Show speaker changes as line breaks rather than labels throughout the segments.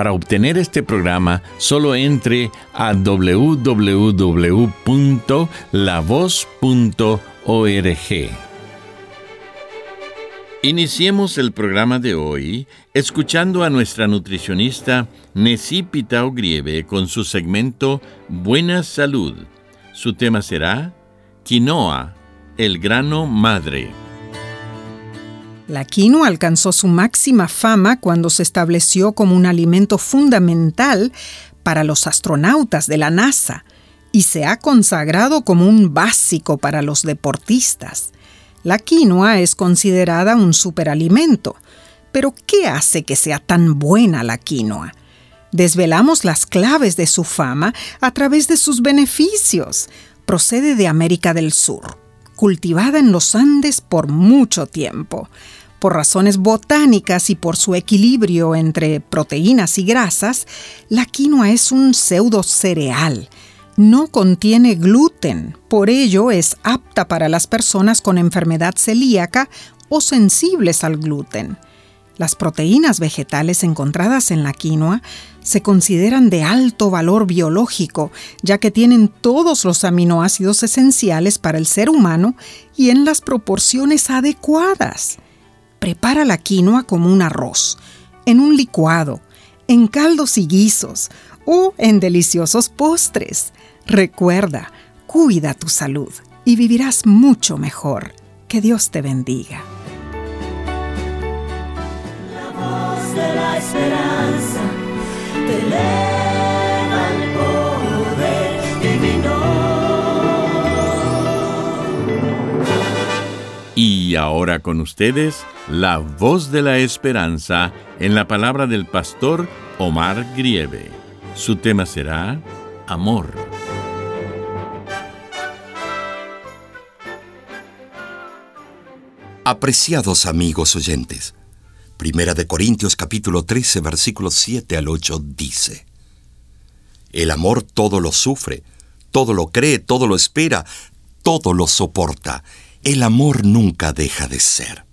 Para obtener este programa, solo entre a www.lavoz.org. Iniciemos el programa de hoy escuchando a nuestra nutricionista Nessie Pitao Grieve con su segmento Buena Salud. Su tema será Quinoa, el grano madre.
La quinoa alcanzó su máxima fama cuando se estableció como un alimento fundamental para los astronautas de la NASA y se ha consagrado como un básico para los deportistas. La quinoa es considerada un superalimento, pero ¿qué hace que sea tan buena la quinoa? Desvelamos las claves de su fama a través de sus beneficios. Procede de América del Sur, cultivada en los Andes por mucho tiempo. Por razones botánicas y por su equilibrio entre proteínas y grasas, la quinoa es un pseudo cereal. No contiene gluten, por ello es apta para las personas con enfermedad celíaca o sensibles al gluten. Las proteínas vegetales encontradas en la quinoa se consideran de alto valor biológico, ya que tienen todos los aminoácidos esenciales para el ser humano y en las proporciones adecuadas. Prepara la quinoa como un arroz, en un licuado, en caldos y guisos o en deliciosos postres. Recuerda, cuida tu salud y vivirás mucho mejor. Que Dios te bendiga.
La voz de la
Y ahora con ustedes, la voz de la esperanza en la palabra del pastor Omar Grieve. Su tema será Amor.
Apreciados amigos oyentes, Primera de Corintios capítulo 13 versículos 7 al 8 dice, El amor todo lo sufre, todo lo cree, todo lo espera, todo lo soporta el amor nunca deja de ser.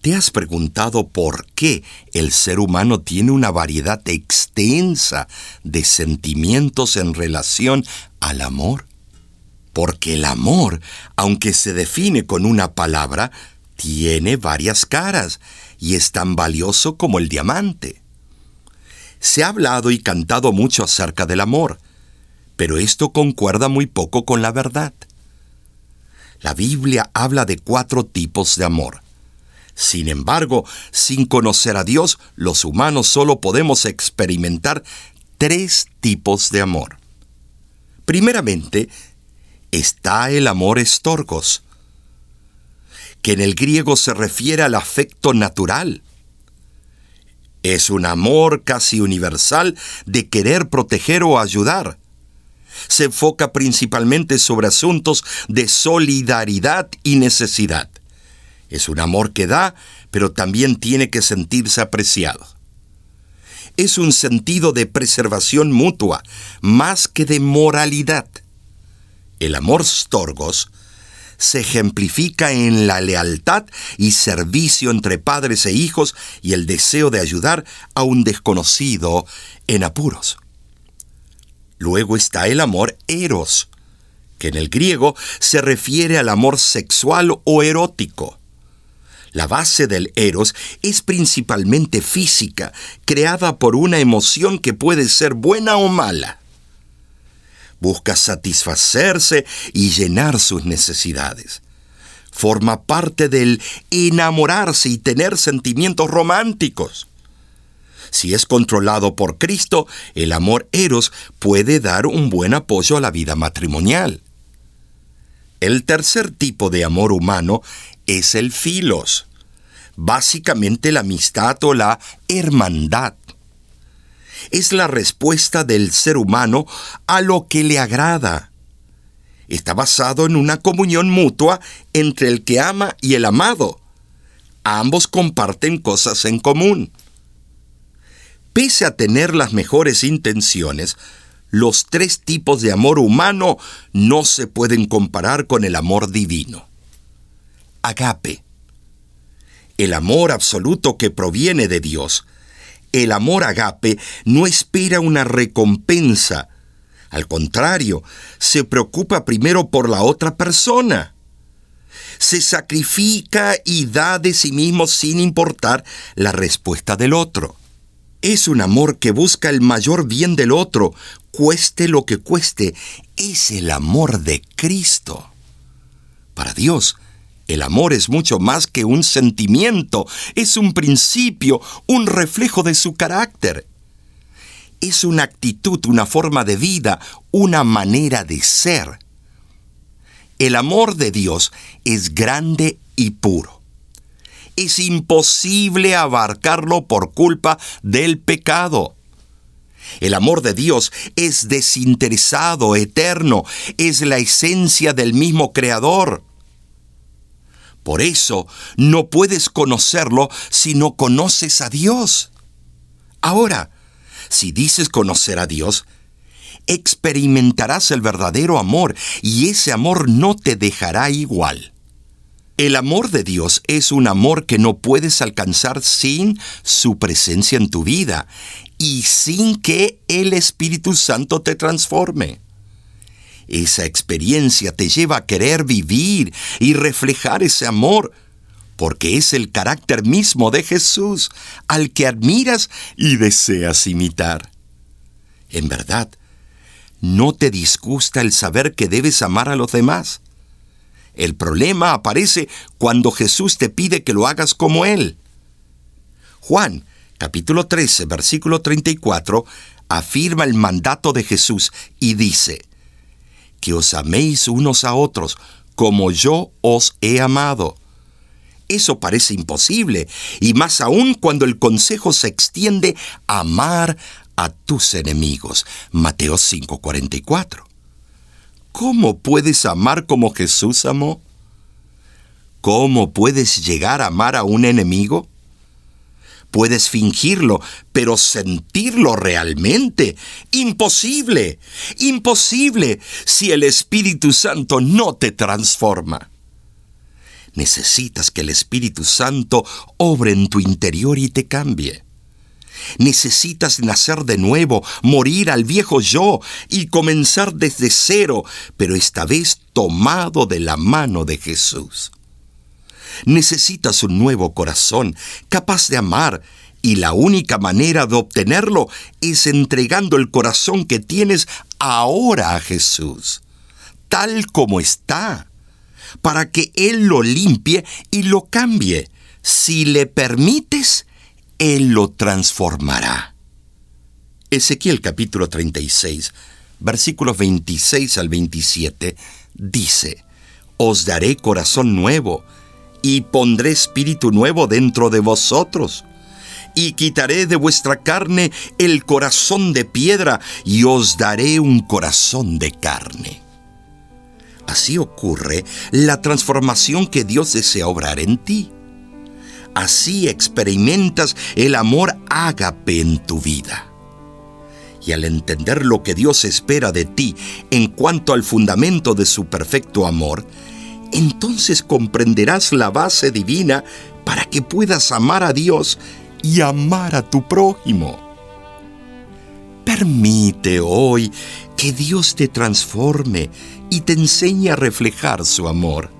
¿Te has preguntado por qué el ser humano tiene una variedad extensa de sentimientos en relación al amor? Porque el amor, aunque se define con una palabra, tiene varias caras y es tan valioso como el diamante. Se ha hablado y cantado mucho acerca del amor, pero esto concuerda muy poco con la verdad. La Biblia habla de cuatro tipos de amor. Sin embargo, sin conocer a Dios, los humanos solo podemos experimentar tres tipos de amor. Primeramente, está el amor estorgos, que en el griego se refiere al afecto natural. Es un amor casi universal de querer proteger o ayudar se enfoca principalmente sobre asuntos de solidaridad y necesidad. Es un amor que da, pero también tiene que sentirse apreciado. Es un sentido de preservación mutua, más que de moralidad. El amor storgos se ejemplifica en la lealtad y servicio entre padres e hijos y el deseo de ayudar a un desconocido en apuros. Luego está el amor eros, que en el griego se refiere al amor sexual o erótico. La base del eros es principalmente física, creada por una emoción que puede ser buena o mala. Busca satisfacerse y llenar sus necesidades. Forma parte del enamorarse y tener sentimientos románticos. Si es controlado por Cristo, el amor eros puede dar un buen apoyo a la vida matrimonial. El tercer tipo de amor humano es el filos, básicamente la amistad o la hermandad. Es la respuesta del ser humano a lo que le agrada. Está basado en una comunión mutua entre el que ama y el amado. Ambos comparten cosas en común. Pese a tener las mejores intenciones, los tres tipos de amor humano no se pueden comparar con el amor divino. Agape. El amor absoluto que proviene de Dios. El amor agape no espera una recompensa. Al contrario, se preocupa primero por la otra persona. Se sacrifica y da de sí mismo sin importar la respuesta del otro. Es un amor que busca el mayor bien del otro, cueste lo que cueste. Es el amor de Cristo. Para Dios, el amor es mucho más que un sentimiento, es un principio, un reflejo de su carácter. Es una actitud, una forma de vida, una manera de ser. El amor de Dios es grande y puro es imposible abarcarlo por culpa del pecado. El amor de Dios es desinteresado, eterno, es la esencia del mismo Creador. Por eso no puedes conocerlo si no conoces a Dios. Ahora, si dices conocer a Dios, experimentarás el verdadero amor y ese amor no te dejará igual. El amor de Dios es un amor que no puedes alcanzar sin su presencia en tu vida y sin que el Espíritu Santo te transforme. Esa experiencia te lleva a querer vivir y reflejar ese amor, porque es el carácter mismo de Jesús, al que admiras y deseas imitar. En verdad, ¿no te disgusta el saber que debes amar a los demás? El problema aparece cuando Jesús te pide que lo hagas como Él. Juan, capítulo 13, versículo 34, afirma el mandato de Jesús y dice, que os améis unos a otros como yo os he amado. Eso parece imposible, y más aún cuando el consejo se extiende a amar a tus enemigos. Mateo 5:44. ¿Cómo puedes amar como Jesús amó? ¿Cómo puedes llegar a amar a un enemigo? Puedes fingirlo, pero sentirlo realmente. Imposible, imposible si el Espíritu Santo no te transforma. Necesitas que el Espíritu Santo obre en tu interior y te cambie. Necesitas nacer de nuevo, morir al viejo yo y comenzar desde cero, pero esta vez tomado de la mano de Jesús. Necesitas un nuevo corazón, capaz de amar, y la única manera de obtenerlo es entregando el corazón que tienes ahora a Jesús, tal como está, para que Él lo limpie y lo cambie. Si le permites, él lo transformará. Ezequiel capítulo 36, versículos 26 al 27, dice, Os daré corazón nuevo, y pondré espíritu nuevo dentro de vosotros, y quitaré de vuestra carne el corazón de piedra, y os daré un corazón de carne. Así ocurre la transformación que Dios desea obrar en ti. Así experimentas el amor ágape en tu vida. Y al entender lo que Dios espera de ti en cuanto al fundamento de su perfecto amor, entonces comprenderás la base divina para que puedas amar a Dios y amar a tu prójimo. Permite hoy que Dios te transforme y te enseñe a reflejar su amor.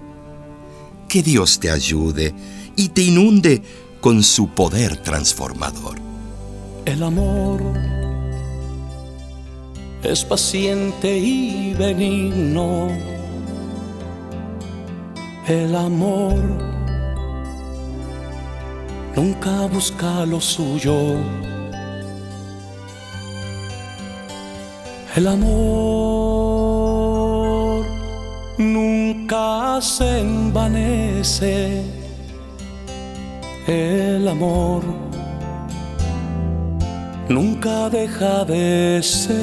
Que Dios te ayude y te inunde con su poder transformador.
El amor es paciente y benigno. El amor nunca busca lo suyo. El amor nunca se envanece. El amor nunca deja de ser.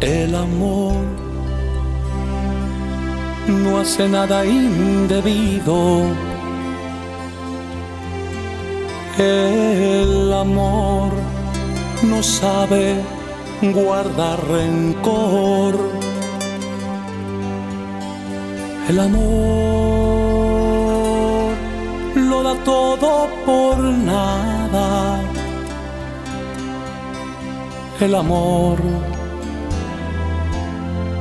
El amor no hace nada indebido. El amor no sabe guardar rencor. El amor todo por nada. El amor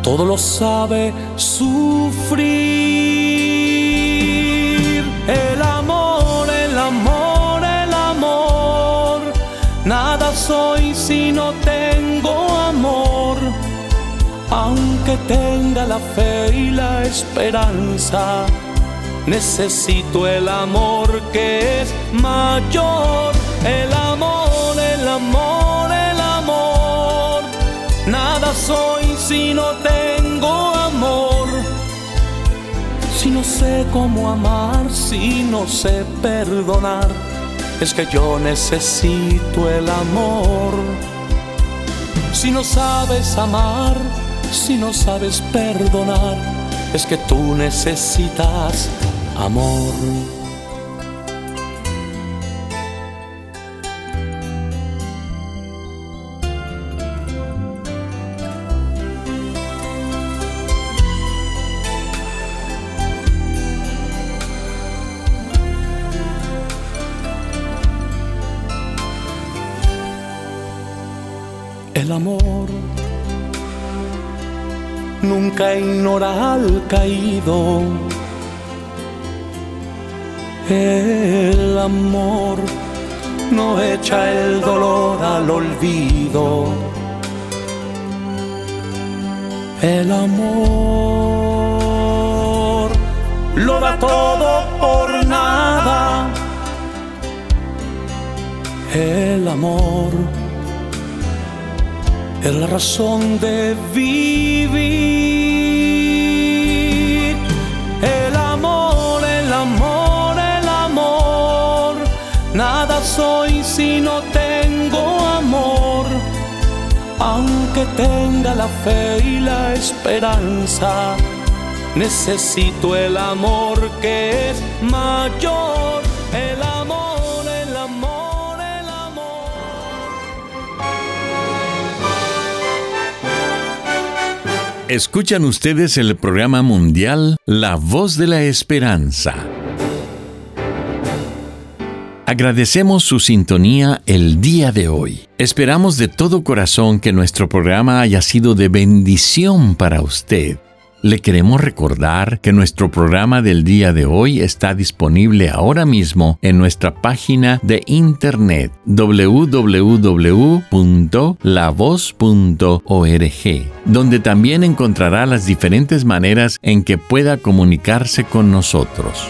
todo lo sabe sufrir. El amor, el amor, el amor. Nada soy si no tengo amor. Aunque tenga la fe y la esperanza, necesito el amor que es mayor. El amor, el amor, el amor. Nada soy si no tengo amor. Si no sé cómo amar, si no sé perdonar, es que yo necesito el amor. Si no sabes amar, si no sabes perdonar, es que tú necesitas amor. El amor nunca ignora al caído. El amor no echa el dolor al olvido. El amor lo da todo por nada. El amor es la razón de vivir. Nada soy si no tengo amor. Aunque tenga la fe y la esperanza, necesito el amor que es mayor. El amor, el amor, el amor.
Escuchan ustedes el programa mundial La Voz de la Esperanza. Agradecemos su sintonía el día de hoy. Esperamos de todo corazón que nuestro programa haya sido de bendición para usted. Le queremos recordar que nuestro programa del día de hoy está disponible ahora mismo en nuestra página de internet www.lavoz.org, donde también encontrará las diferentes maneras en que pueda comunicarse con nosotros.